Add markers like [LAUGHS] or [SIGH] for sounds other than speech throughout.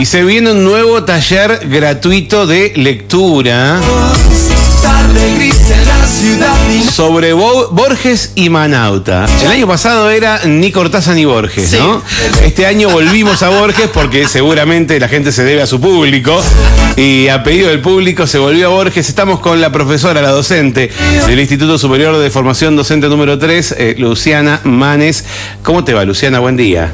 Y se viene un nuevo taller gratuito de lectura sobre Bo- Borges y Manauta. El año pasado era ni Cortázar ni Borges, ¿no? Este año volvimos a Borges porque seguramente la gente se debe a su público y a pedido del público se volvió a Borges. Estamos con la profesora, la docente del Instituto Superior de Formación Docente número 3, eh, Luciana Manes. ¿Cómo te va, Luciana? Buen día.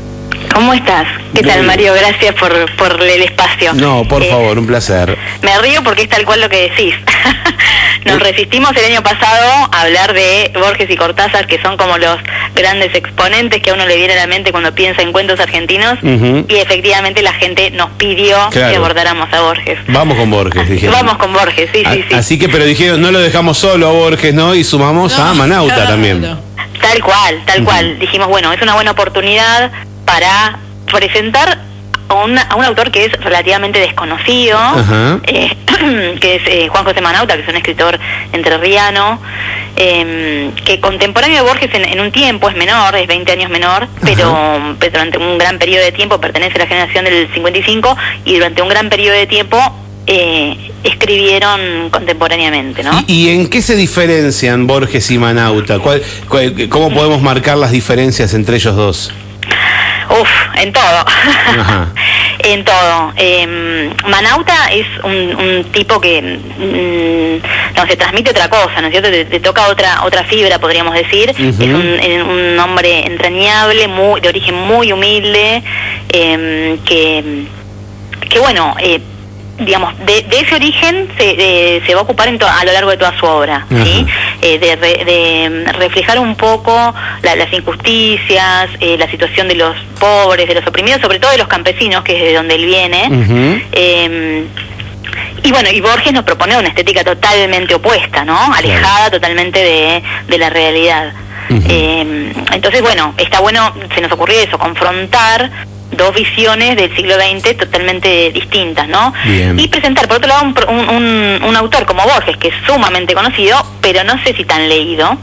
¿Cómo estás? ¿Qué Muy tal. Mario? Gracias por, por el espacio. No, por Eh, favor, un placer. Me río porque es tal cual lo que decís. [LAUGHS] Nos Eh. resistimos el año pasado a hablar de Borges y Cortázar, que son como los grandes exponentes que a uno le viene a la mente cuando piensa en cuentos argentinos. Y efectivamente la gente nos pidió Claro. que abordáramos a Borges. Vamos con Borges, dijeron. Vamos con Borges, sí, sí, sí. Así que, pero dijeron, no lo dejamos solo a Borges, ¿no? Y sumamos a Manauta claro. [LAUGHS] también. Tal cual, tal cual. Dijimos, bueno, es una buena oportunidad para presentar a, una- a un autor que es relativamente desconocido, eh, [CLEARS THROAT] que es eh, Juan José Manauta, que es un escritor entrerriano, eh, que contemporáneo de Borges en, en un tiempo es menor, es 20 años menor, pero, pero durante un gran periodo de tiempo pertenece a la generación del 55 y durante un gran periodo de tiempo eh, escribieron contemporáneamente, ¿no? ¿Y, y en qué se diferencian Borges y Manauta? ¿Cuál- cuál- ¿Cómo podemos marcar las diferencias entre ellos dos? Uf, en todo. Ajá. [LAUGHS] en todo. Eh, Manauta es un, un tipo que mm, no se transmite otra cosa, ¿no es cierto? Te, te toca otra otra fibra, podríamos decir. Es un, un hombre entrañable, muy, de origen muy humilde, eh, que, que bueno. Eh, digamos, de, de ese origen se, eh, se va a ocupar en to- a lo largo de toda su obra, ¿sí? Eh, de, re- de, mm, reflejar un poco la- las injusticias, eh, la situación de los pobres, de los oprimidos, sobre todo de los campesinos, que es de donde él viene. Eh, y bueno, y Borges nos propone una estética totalmente opuesta, ¿no? Alejada totalmente de, de la realidad. Eh, entonces, bueno, está bueno, se nos ocurrió eso, confrontar dos visiones del siglo XX totalmente distintas, ¿no? Bien. Y presentar, por otro lado, un, un- un- autor como Borges, que es sumamente conocido, pero no sé si tan leído.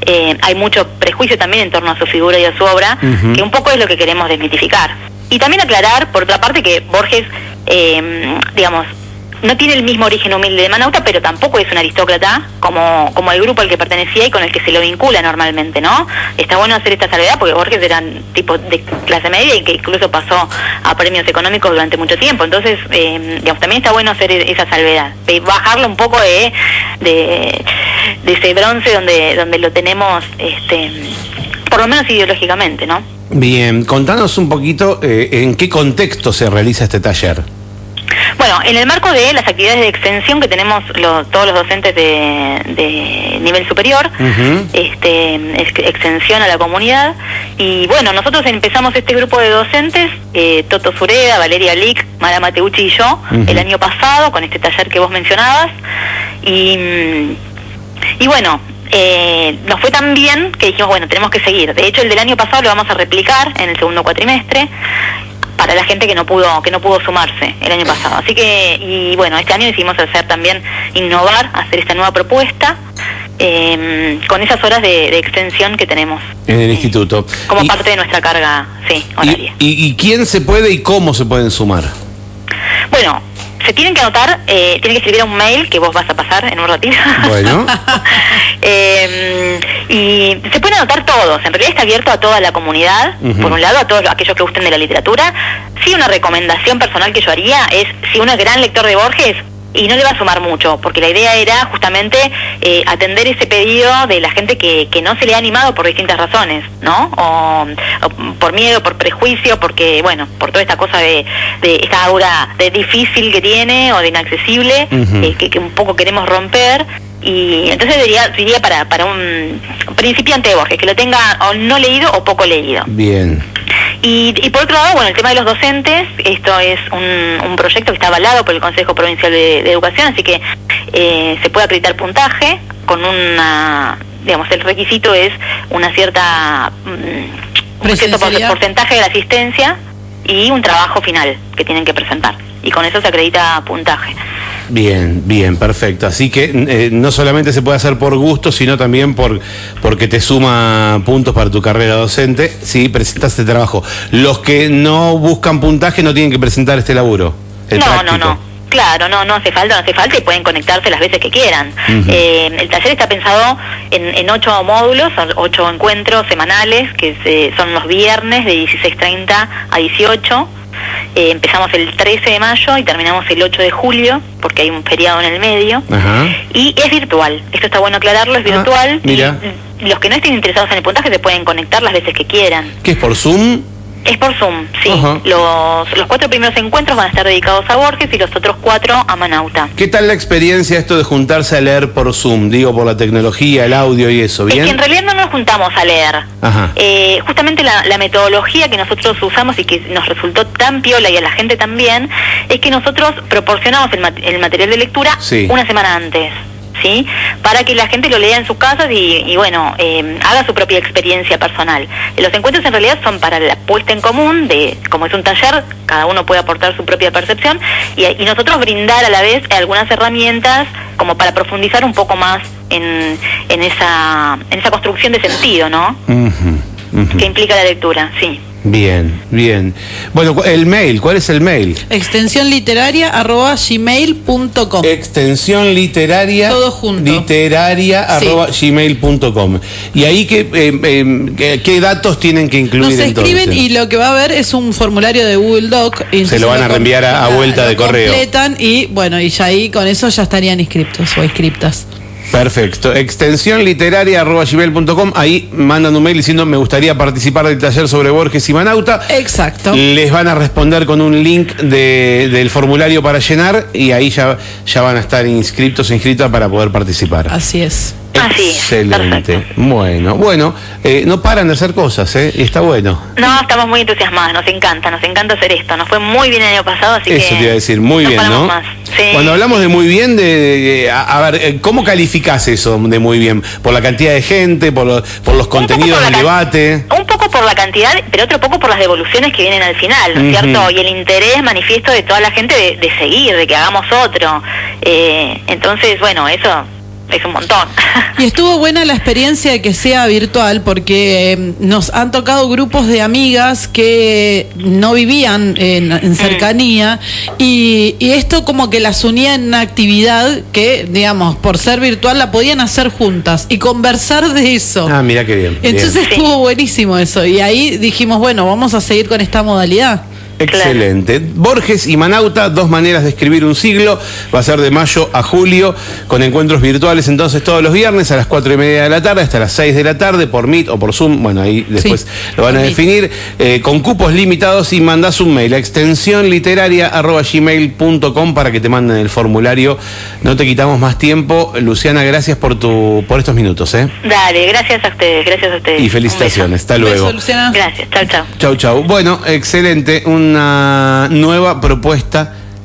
Eh, hay mucho prejuicio también en torno a su figura y a su obra, que un poco es lo que queremos desmitificar. Y también aclarar, por otra parte, que Borges, eh, digamos, no tiene el mismo origen humilde de Manauta, pero tampoco es un aristócrata como, como el grupo al que pertenecía y con el que se lo vincula normalmente, ¿no? Está bueno hacer esta salvedad porque Borges era tipo de clase media y que incluso pasó a premios económicos durante mucho tiempo. Entonces, eh, digamos, también está bueno hacer esa salvedad, de bajarlo un poco de, de, de ese bronce donde, donde lo tenemos, este, por lo menos ideológicamente, ¿no? Bien, contanos un poquito eh, en qué contexto se realiza este taller. Bueno, en el marco de las actividades de extensión que tenemos todos los docentes de, de nivel superior, este, ex- extensión a la comunidad, y bueno, nosotros empezamos este grupo de docentes, eh, Toto Sureda, Valeria Lick, Mara Mateucci y yo, el año pasado, con este taller que vos mencionabas, y, y bueno, eh, nos fue tan bien que dijimos, bueno, tenemos que seguir. De hecho, el del año pasado lo vamos a replicar en el segundo cuatrimestre para la gente que no pudo que no pudo sumarse el año pasado. Así que, y bueno, este año decidimos hacer también, innovar, hacer esta nueva propuesta eh, con esas horas de, de extensión que tenemos. En el eh, instituto. Como Y- parte de nuestra carga, sí, horaria. y, quién se puede y cómo se pueden sumar? Bueno, se tienen que anotar, eh, tienen que escribir un mail que vos vas a pasar en un ratito. Bueno. [LAUGHS] Y se pueden anotar todos. En realidad está abierto a toda la comunidad. Por un lado, a todos aquellos que gusten de la literatura. Sí, una recomendación personal que yo haría es, si uno es gran lector de Borges, y no le va a sumar mucho, porque la idea era justamente eh, atender ese pedido de la gente que, que no se le ha animado por distintas razones, ¿no? O, o por miedo, por prejuicio, porque, bueno, por toda esta cosa de, de esta aura de difícil que tiene o de inaccesible, eh, que, que un poco queremos romper. Y entonces diría, diría para, para un principiante de Borges, que lo tenga o no leído o poco leído. Bien. Y, y por otro lado, bueno, el tema de los docentes, esto es un, un proyecto que está avalado por el Consejo Provincial de, de Educación, así que eh, se puede acreditar puntaje con una, digamos, el requisito es una cierta, mm, un cierto porcentaje de la asistencia y un trabajo final que tienen que presentar. Y con eso se acredita puntaje. Bien, bien, perfecto. Así que eh, no solamente se puede hacer por gusto, sino también por porque te suma puntos para tu carrera docente si presentas este trabajo. Los que no buscan puntaje no tienen que presentar este laburo. el no, práctico. no, no. Claro, no, no hace falta, no hace falta y pueden conectarse las veces que quieran. Eh, el taller está pensado en, en ocho módulos, ocho encuentros semanales, que se- son los viernes de 16.30 a 18. Eh, empezamos el 13 de mayo y terminamos el 8 de julio, porque hay un feriado en el medio. Ajá. Y es virtual, esto está bueno aclararlo, es Ah, virtual. mira. Y los que no estén interesados en el puntaje se pueden conectar las veces que quieran. ¿Qué es por Zoom? Es por Zoom, sí. Ajá. Los, los cuatro primeros encuentros van a estar dedicados a Borges y los otros cuatro a Manauta. ¿Qué tal la experiencia esto de juntarse a leer por Zoom? Digo, por la tecnología, el audio y eso, Es que ¿bien? en realidad no nos juntamos a leer. Ajá. Eh, justamente la, la metodología que nosotros usamos y que nos resultó tan piola y a la gente también, es que nosotros proporcionamos el, mat- el material de lectura Sí. una semana antes. ¿Sí? Para que la gente lo lea en sus casas y, y, bueno, eh, haga su propia experiencia personal. Los encuentros en realidad son para la puesta en común de, como es un taller, cada uno puede aportar su propia percepción y, y nosotros brindar a la vez algunas herramientas como para profundizar un poco más en, en esa en esa construcción de sentido, ¿no? Que implica la lectura, sí. Bien, bien. Bueno, el mail, ¿cuál es el mail? Extensión literaria arroba gmail.com. Extensión literaria. Todo junto. Literaria Sí. arroba gmail.com. Y ahí, ¿qué, eh, eh, qué, datos tienen que incluir Nos escriben entonces? y lo que va a haber es un formulario de Google Doc. y entonces lo van a reenviar a- a vuelta de correo. completan y bueno, y ya ahí con eso ya estarían inscriptos o inscriptas. Perfecto. Extensión literaria arroba gmail.com. Ahí mandan un mail diciendo me gustaría participar del taller sobre Borges y Manauta. Exacto. Les van a responder con un link de- del formulario para llenar y ahí ya, ya van a estar inscritos o inscritas para poder participar. Así es. Así es, Excelente. Bueno, bueno, eh, no paran de hacer cosas, ¿eh? Y está bueno. No, estamos muy entusiasmados, nos encanta, nos encanta hacer esto. Nos fue muy bien el año pasado, así Eso que... te iba a decir, muy bien, ¿no? más. Sí. Cuando hablamos de muy bien, de, de- a, a ver, eh, ¿cómo calificás eso de muy bien? ¿Por la cantidad de gente? ¿Por, lo- por los contenidos del debate? Un poco por la cantidad, pero otro poco por las devoluciones que vienen al final, ¿no es cierto? Y el interés manifiesto de toda la gente de, de seguir, de que hagamos otro. Eh, entonces, bueno, eso es un montón. Y estuvo buena la experiencia de que sea virtual porque eh, nos han tocado grupos de amigas que no vivían en, en cercanía y, y esto como que las unía en una actividad que, digamos, por ser virtual la podían hacer juntas y conversar de eso. Ah, mira qué bien. bien. Entonces Sí. estuvo buenísimo eso y ahí dijimos, bueno, vamos a seguir con esta modalidad. Excelente. Borges y Manauta, dos maneras de escribir un siglo. Va a ser de mayo a julio, con encuentros virtuales entonces todos los viernes a las cuatro y media de la tarde hasta las 6 de la tarde por Meet o por Zoom. Bueno, ahí después lo van a definir. eh, con cupos limitados y mandás un mail a extensión literaria gmail.com para que te manden el formulario. No te quitamos más tiempo. Luciana, gracias por tu por estos minutos. ¿eh? Dale, gracias a ustedes, gracias a ustedes. Y Un felicitaciones. Hasta Un beso, luego. Luciana. Gracias, chao, chao. Chau, chau. Bueno, excelente. Una nueva propuesta